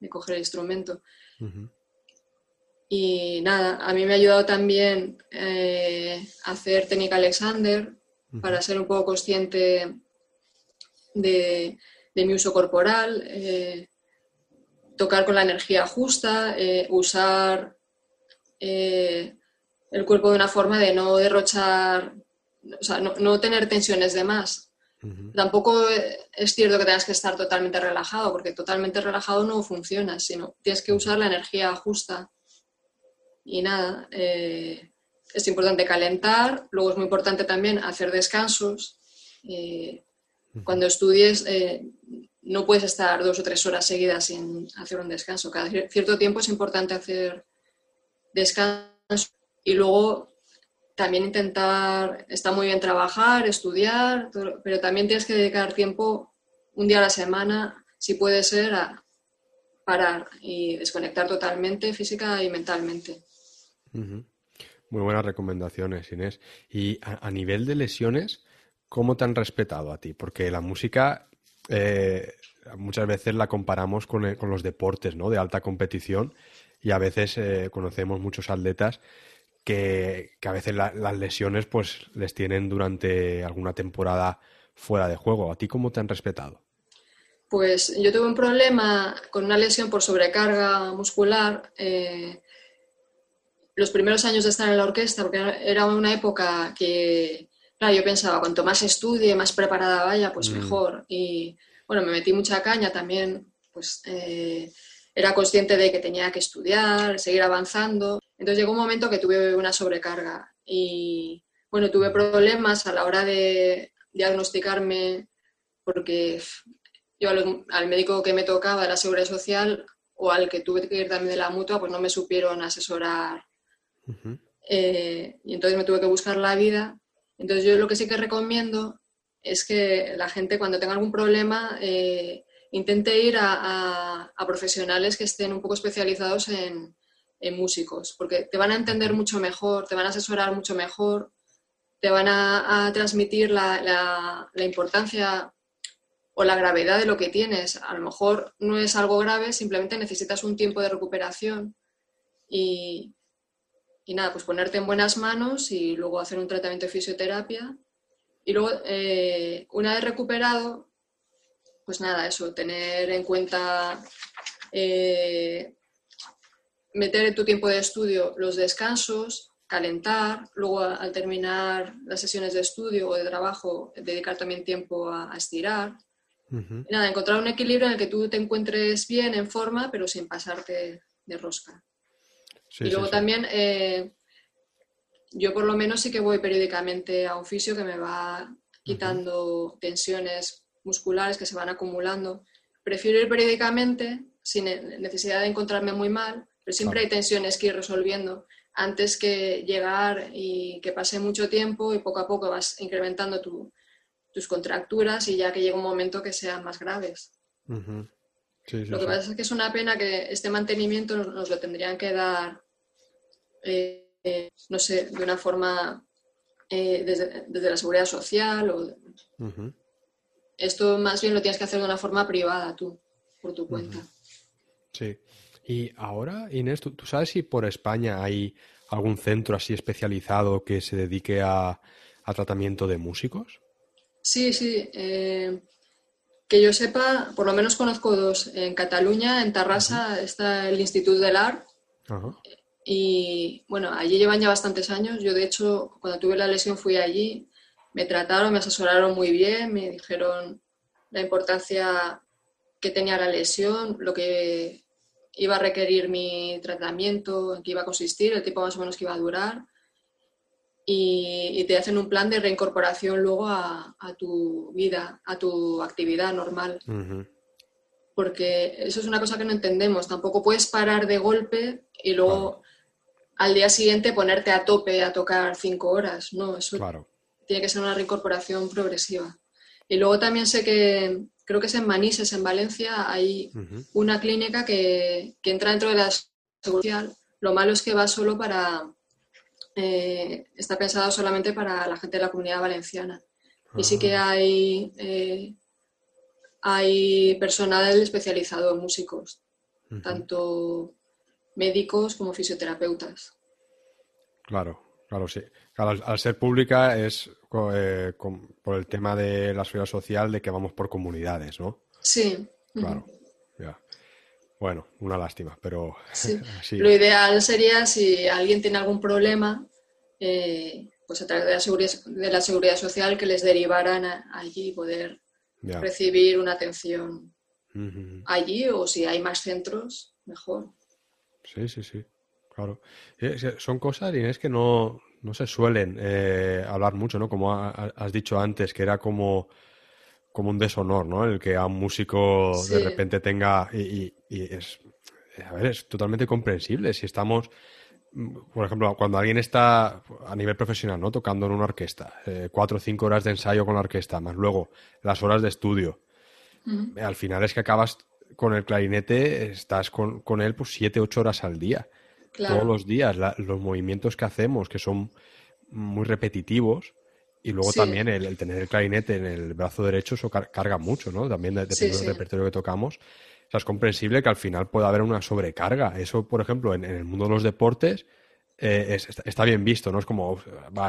de, coger el instrumento. Y nada, a mí me ha ayudado también eh, hacer técnica Alexander para ser un poco consciente de, mi uso corporal, eh, tocar con la energía justa, eh, usar el cuerpo de una forma de no derrochar o sea, no, tener tensiones de más. Tampoco es cierto que tengas que estar totalmente relajado, porque totalmente relajado no funciona, sino tienes que usar la energía justa. Y nada, eh, es importante calentar, luego es muy importante también hacer descansos. Eh, cuando estudies, eh, no puedes estar dos o tres horas seguidas sin hacer un descanso. Cada cierto tiempo es importante hacer descanso y luego también intentar, está muy bien trabajar, estudiar, pero también tienes que dedicar tiempo, un día a la semana, si puede ser, a parar y desconectar totalmente física y mentalmente. Muy buenas recomendaciones, Inés. Y a, nivel de lesiones, ¿cómo te han respetado a ti? Porque la música eh, muchas veces la comparamos con, con, los deportes ¿no? de alta competición y a veces eh, conocemos muchos atletas que, a veces las lesiones pues les tienen durante alguna temporada fuera de juego. ¿A ti cómo te han respetado? Pues yo tuve un problema con una lesión por sobrecarga muscular eh, los primeros años de estar en la orquesta, porque era una época que, claro, yo pensaba, cuanto más estudie, más preparada vaya, pues mm. mejor. Y bueno, me metí mucha caña también, pues eh, era consciente de que tenía que estudiar, seguir avanzando. Entonces llegó un momento que tuve una sobrecarga y bueno, tuve problemas a la hora de diagnosticarme porque yo al, médico que me tocaba de la seguridad social o al que tuve que ir también de la mutua, pues no me supieron asesorar. Eh, y entonces me tuve que buscar la vida. Entonces yo lo que sí que recomiendo es que la gente cuando tenga algún problema eh, intente ir a, profesionales que estén un poco especializados en, músicos, porque te van a entender mucho mejor, te van a asesorar mucho mejor, te van a, transmitir la, importancia o la gravedad de lo que tienes. A lo mejor no es algo grave, simplemente necesitas un tiempo de recuperación y, nada, pues ponerte en buenas manos y luego hacer un tratamiento de fisioterapia. Y luego, eh, una vez recuperado, pues nada, eso, tener en cuenta, eh, meter en tu tiempo de estudio los descansos, calentar, luego al terminar las sesiones de estudio o de trabajo, dedicar también tiempo a, estirar. nada, encontrar un equilibrio en el que tú te encuentres bien, en forma, pero sin pasarte de rosca. Y luego también, eh, yo por lo menos sí que voy periódicamente a un fisio que me va quitando tensiones musculares que se van acumulando. Prefiero ir periódicamente sin necesidad de encontrarme muy mal, pero siempre hay tensiones que ir resolviendo. Antes que llegar y que pase mucho tiempo y poco a poco vas incrementando tus contracturas y ya que llega un momento que sean más graves. lo que pasa es que es una pena que este mantenimiento nos, lo tendrían que dar, eh, no sé, de una forma eh, desde, la seguridad social o... Esto más bien lo tienes que hacer de una forma privada tú, por tu cuenta. Sí. Y ahora, Inés, ¿tú, sabes si por España hay algún centro así especializado que se dedique a, a tratamiento de músicos? Sí, sí. Eh, que yo sepa, por lo menos conozco dos. En Cataluña, en Tarrasa, está el Instituto del Art. Y bueno, allí llevan ya bastantes años. Yo, de hecho, cuando tuve la lesión fui allí. Me trataron, me asesoraron muy bien, me dijeron la importancia que tenía la lesión, lo que iba a requerir mi tratamiento, en qué iba a consistir, el tiempo más o menos que iba a durar. Y, te hacen un plan de reincorporación luego a, tu vida, a tu actividad normal. Porque eso es una cosa que no entendemos. Tampoco puedes parar de golpe y luego al día siguiente ponerte a tope a tocar cinco horas. No, eso tiene que ser una reincorporación progresiva. Y luego también sé que, creo que es en Manises, en Valencia, hay una clínica que, entra dentro de la seguridad. Lo malo es que va solo para, eh, está pensado solamente para la gente de la comunidad valenciana. Y sí que ah. hay, eh, hay personal especializado en músicos, tanto médicos como fisioterapeutas. Claro, claro, sí. al, ser pública es eh, por el tema de la seguridad social de que vamos por comunidades, ¿no? Sí. Claro, ya. Bueno, una lástima, pero sí. Lo ideal sería si alguien tiene algún problema, eh, pues a través de la, seguridad, de la seguridad social que les derivaran allí y poder recibir una atención allí o si hay más centros, mejor. Sí, sí, sí, claro. Son cosas, Inés, que no, no se suelen eh, hablar mucho, ¿no? Como has dicho antes, que era como, como un deshonor, ¿no? El que a un músico de repente tenga... Y, es, a ver, es totalmente comprensible. Si estamos, por ejemplo, cuando alguien está a nivel profesional, ¿no? Tocando en una orquesta, eh, cuatro o cinco horas de ensayo con la orquesta, más luego las horas de estudio. Al final es que acabas con el clarinete, estás con, con él pues siete, ocho horas al día todos los días, los movimientos que hacemos, que son muy repetitivos, y luego también el, tener el clarinete en el brazo derecho, eso carga mucho, ¿no? También dependiendo del repertorio que tocamos. O sea, es comprensible que al final pueda haber una sobrecarga. Eso, por ejemplo, en, el mundo de los deportes eh, está bien visto, ¿no? Es como,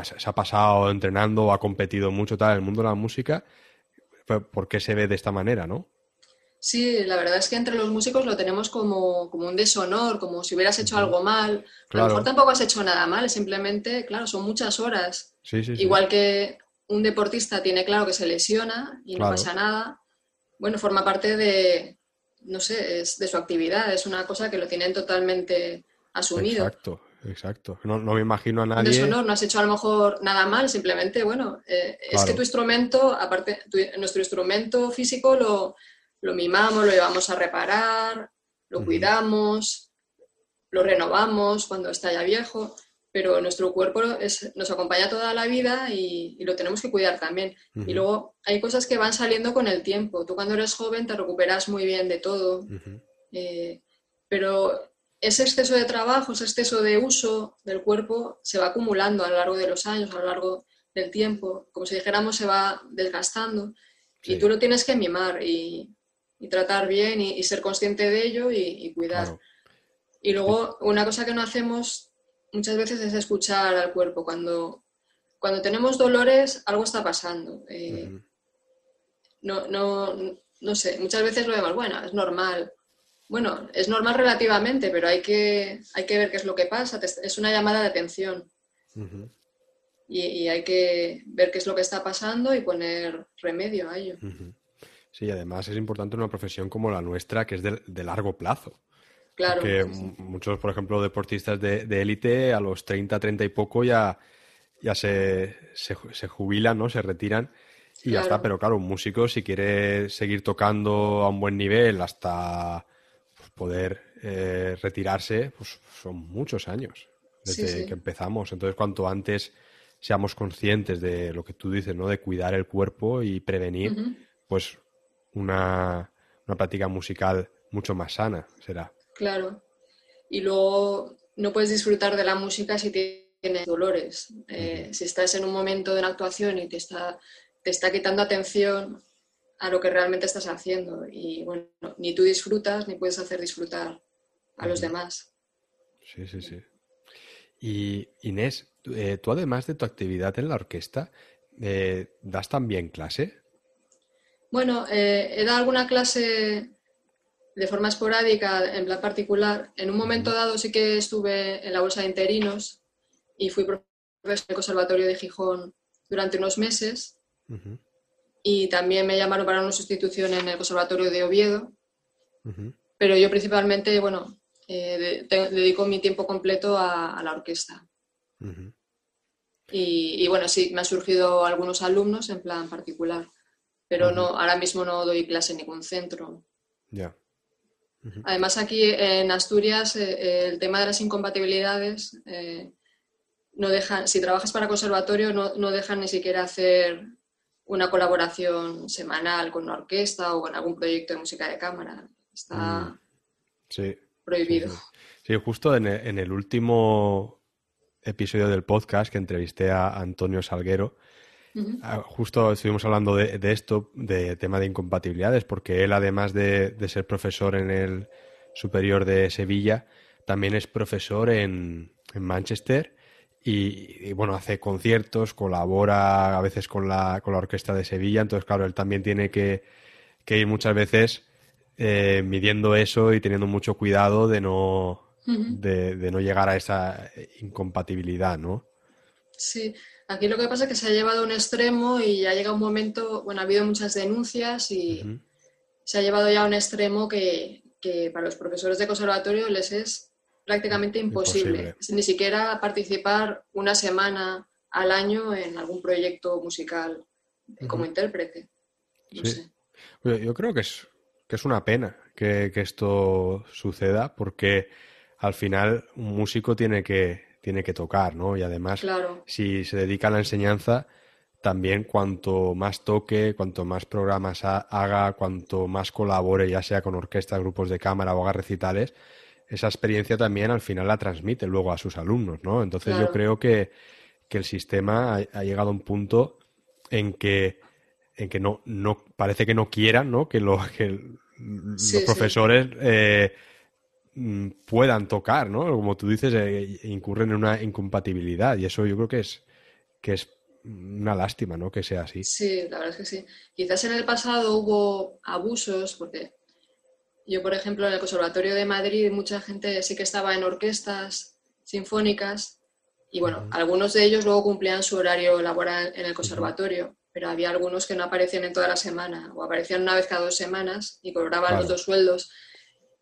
se ha pasado entrenando, ha competido mucho, tal. En el mundo de la música, ¿por qué se ve de esta manera, no? Sí, la verdad es que entre los músicos lo tenemos como, un deshonor, como si hubieras hecho algo mal. A lo mejor tampoco has hecho nada mal, simplemente, claro, son muchas horas. Igual que un deportista tiene claro que se lesiona y no pasa nada. Bueno, forma parte de, no sé, es de su actividad, es una cosa que lo tienen totalmente asumido. Exacto, exacto. No, me imagino a nadie. Un deshonor, no has hecho a lo mejor nada mal, simplemente, bueno, eh, es que tu instrumento, aparte, nuestro instrumento físico lo lo mimamos, lo llevamos a reparar, lo cuidamos, lo renovamos cuando está ya viejo, pero nuestro cuerpo nos acompaña toda la vida y, lo tenemos que cuidar también. Y luego hay cosas que van saliendo con el tiempo. Tú cuando eres joven te recuperas muy bien de todo, eh, pero ese exceso de trabajo, ese exceso de uso del cuerpo se va acumulando a lo largo de los años, a lo largo del tiempo. Como si dijéramos, se va desgastando. Y tú lo tienes que mimar. Y, y tratar bien y, ser consciente de ello y, cuidar. Y luego, una cosa que no hacemos muchas veces es escuchar al cuerpo. Cuando, cuando tenemos dolores, algo está pasando. Eh, no, no, no sé, muchas veces lo vemos, bueno, es normal. Bueno, es normal relativamente, pero hay que, hay que ver qué es lo que pasa. Es una llamada de atención. y, y, hay que ver qué es lo que está pasando y poner remedio a ello. Sí, además es importante una profesión como la nuestra, que es de, largo plazo. Claro. Porque muchos, por ejemplo, deportistas de élite a los 30, 30 y poco ya, ya se, se, jubilan, ¿no? Se retiran y ya está. Pero claro, un músico, si quiere seguir tocando a un buen nivel hasta pues, poder eh, retirarse, pues son muchos años desde que empezamos. Entonces, cuanto antes seamos conscientes de lo que tú dices, ¿no? De cuidar el cuerpo y prevenir, pues una, práctica musical mucho más sana, será. Claro. Y luego no puedes disfrutar de la música si tienes dolores. Eh, si estás en un momento de una actuación y te está, te está quitando atención a lo que realmente estás haciendo. Y bueno, ni tú disfrutas ni puedes hacer disfrutar a los demás. Sí, sí, sí. Y Inés, eh, tú además de tu actividad en la orquesta, eh, ¿das también clase? Bueno, eh, he dado alguna clase de forma esporádica, en plan particular. En un momento dado sí que estuve en la bolsa de interinos y fui profesor en el Conservatorio de Gijón durante unos meses. Y también me llamaron para una sustitución en el Conservatorio de Oviedo. Pero yo principalmente, bueno, eh, dedico mi tiempo completo a, la orquesta. y, y, bueno, sí, me han surgido algunos alumnos en plan particular pero no, ahora mismo no doy clase en ningún centro. Ya. Además, aquí en Asturias, eh, el tema de las incompatibilidades eh, no dejan, si trabajas para conservatorio, no, no, dejan ni siquiera hacer una colaboración semanal con una orquesta o con algún proyecto de música de cámara. Está mm. prohibido. Sí, justo en en el, último episodio del podcast que entrevisté a Antonio Salguero, Ah, justo estuvimos hablando de, esto, de tema de incompatibilidades, porque él, además de, ser profesor en el superior de Sevilla, también es profesor en, Manchester y, bueno, hace conciertos, colabora a veces con la, con la orquesta de Sevilla, entonces claro, él también tiene que, ir muchas veces eh, midiendo eso y teniendo mucho cuidado de no, de, de, no llegar a esa incompatibilidad, ¿no? Sí, Aquí lo que pasa es que se ha llevado a un extremo y ya llega un momento, bueno, ha habido muchas denuncias y se ha llevado ya a un extremo que, para los profesores de conservatorio les es prácticamente imposible. Ni siquiera participar una semana al año en algún proyecto musical como intérprete. Yo creo que es, que es una pena que esto suceda porque al final un músico tiene que, tiene que tocar, ¿no? Y además, si se dedica a la enseñanza, también cuanto más toque, cuanto más programas haga, cuanto más colabore, ya sea con orquestas, grupos de cámara o haga recitales, esa experiencia también al final la transmite luego a sus alumnos, ¿no? Entonces yo creo que, el sistema ha, llegado a un punto en que, en que no, no parece que no quieran, ¿no? Que, lo, que los profesores eh, puedan tocar, ¿no? Como tú dices, eh, incurren en una incompatibilidad y eso yo creo que es, que es una lástima, ¿no? Que sea así. Sí, la verdad es que sí. Quizás en el pasado hubo abusos, porque yo, por ejemplo, en el Conservatorio de Madrid mucha gente sí que estaba en orquestas sinfónicas y bueno, algunos de ellos luego cumplían su horario laboral en el conservatorio, pero había algunos que no aparecían en toda la semana o aparecían una vez cada dos semanas y cobraban los dos sueldos.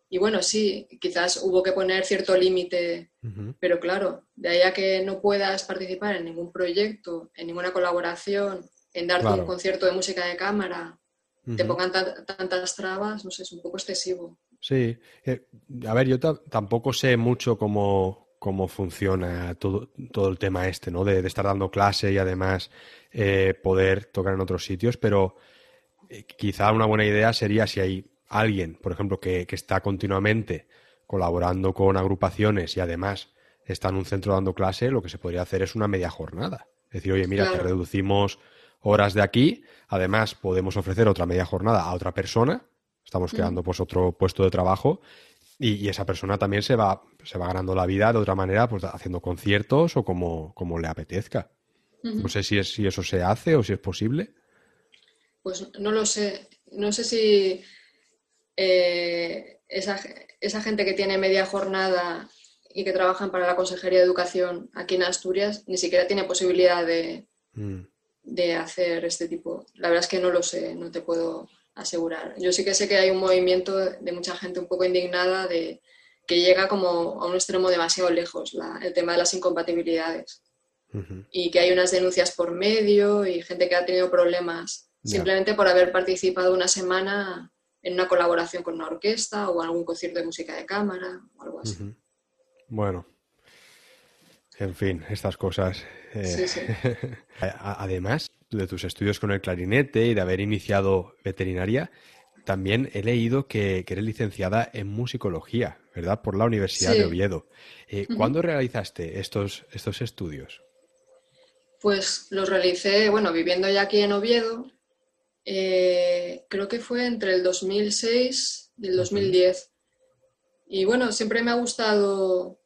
Y bueno, sí, quizás hubo que poner cierto límite, pero claro, de ahí a que no puedas participar en ningún proyecto, en ninguna colaboración, en darte un concierto de música de cámara, te pongan tantas trabas, no sé, es un poco excesivo. Sí, eh, a ver, yo tampoco sé mucho cómo, cómo funciona todo, todo el tema este, ¿no? De, estar dando clase y además eh, poder tocar en otros sitios, pero eh, quizá una buena idea sería si hay alguien, por ejemplo, que, está continuamente colaborando con agrupaciones y además está en un centro dando clase, lo que se podría hacer es una media jornada. Es decir, oye, mira, que reducimos horas de aquí, además podemos ofrecer otra media jornada a otra persona, estamos mm. creando pues otro puesto de trabajo y, esa persona también se va, se va ganando la vida de otra manera, pues haciendo conciertos o como, como le apetezca. No sé si, es, si eso se hace o si es posible. Pues no lo sé. No sé si eh, esa, esa, gente que tiene media jornada y que trabajan para la Consejería de Educación aquí en Asturias ni siquiera tiene posibilidad de, mm. de hacer este tipo. La verdad es que no lo sé, no te puedo asegurar. Yo sí que sé que hay un movimiento de mucha gente un poco indignada de que llega como a un extremo demasiado lejos el tema de las incompatibilidades y que hay unas denuncias por medio y gente que ha tenido problemas simplemente por haber participado una semana en una colaboración con una orquesta o algún concierto de música de cámara o algo así. Bueno, en fin, estas cosas. Eh, sí, Además de tus estudios con el clarinete y de haber iniciado veterinaria, también he leído que, eres licenciada en musicología, ¿verdad? Por la Universidad de Oviedo. Eh, ¿Cuándo realizaste estos, estos estudios? Pues los realicé, bueno, viviendo ya aquí en Oviedo, eh, creo que fue entre el 2006 y el 2010. Y bueno, siempre me ha gustado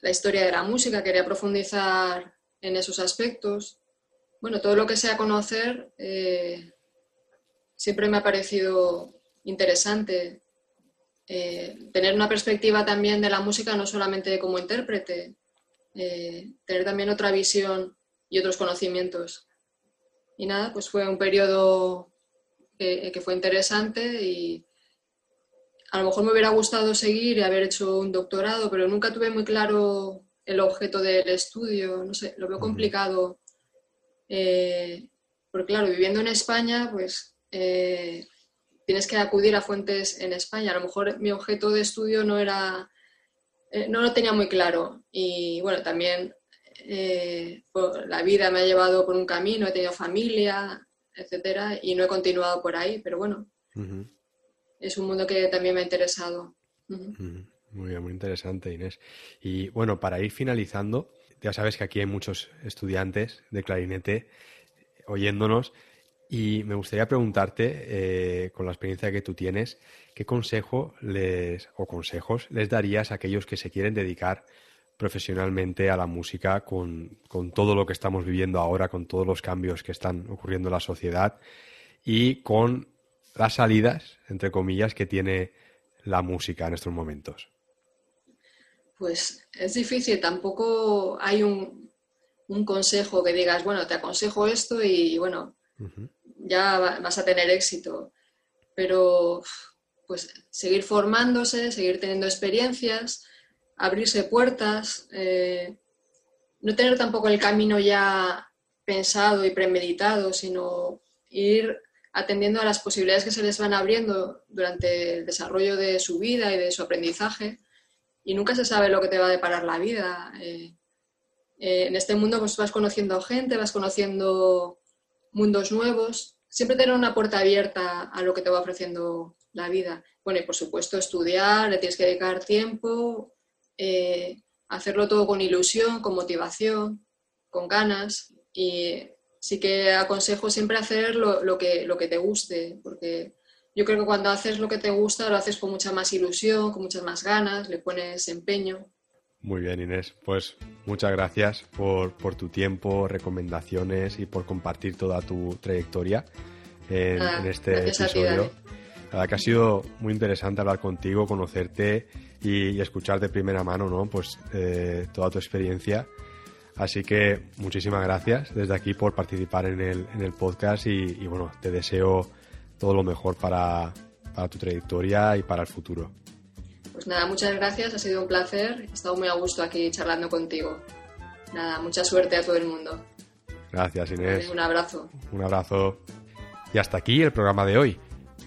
la historia de la música, quería profundizar en esos aspectos. Bueno, todo lo que sea conocer eh, siempre me ha parecido interesante. Eh, tener una perspectiva también de la música, no solamente como intérprete, tener también otra visión y otros conocimientos. Y nada, pues fue un periodo que fue interesante y, a lo mejor me hubiera gustado seguir y haber hecho un doctorado, pero nunca tuve muy claro el objeto del estudio, no sé, lo veo complicado. Eh, porque claro, viviendo en España, pues eh, tienes que acudir a fuentes en España. A lo mejor mi objeto de estudio no era, eh, no lo tenía muy claro. Y bueno, también la vida me ha llevado por un camino, he tenido familia, etcétera, y no he continuado por ahí, pero bueno es un mundo que también me ha interesado. Muy bien, muy interesante, Inés. Y bueno, para ir finalizando, ya sabes que aquí hay muchos estudiantes de clarinete oyéndonos y me gustaría preguntarte, eh, con la experiencia que tú tienes, ¿qué consejo les o consejos les darías a aquellos que se quieren dedicar profesionalmente a la música con, con todo lo que estamos viviendo ahora, con todos los cambios que están ocurriendo en la sociedad y con las salidas, entre comillas, que tiene la música en estos momentos? Pues es difícil, tampoco hay un, consejo que digas, bueno, te aconsejo esto y, bueno, ya vas a tener éxito. Pero pues seguir formándose, seguir teniendo experiencias, abrirse puertas, eh, no tener tampoco el camino ya pensado y premeditado, sino ir atendiendo a las posibilidades que se les van abriendo durante el desarrollo de su vida y de su aprendizaje. Y nunca se sabe lo que te va a deparar la vida. Eh, eh, en este mundo pues, vas conociendo gente, vas conociendo mundos nuevos. Siempre tener una puerta abierta a lo que te va ofreciendo la vida. Bueno, y por supuesto estudiar, le tienes que dedicar tiempo, eh, hacerlo todo con ilusión, con motivación, con ganas. Y sí que aconsejo siempre hacer lo, que, lo que te guste, porque yo creo que cuando haces lo que te gusta, lo haces con mucha más ilusión, con muchas más ganas, le pones empeño. Muy bien, Inés. Pues muchas gracias por, tu tiempo, recomendaciones y por compartir toda tu trayectoria en, este episodio. La verdad que ha sido muy interesante hablar contigo, conocerte y, escuchar de primera mano, ¿no? Pues eh, toda tu experiencia Así que muchísimas gracias desde aquí por participar en el, en el podcast y, bueno, te deseo todo lo mejor para, tu trayectoria y para el futuro. Pues nada, muchas gracias, ha sido un placer, he estado muy a gusto aquí charlando contigo. Nada, mucha suerte a todo el mundo. Gracias Inés. Un abrazo. Un abrazo. Y hasta aquí el programa de hoy.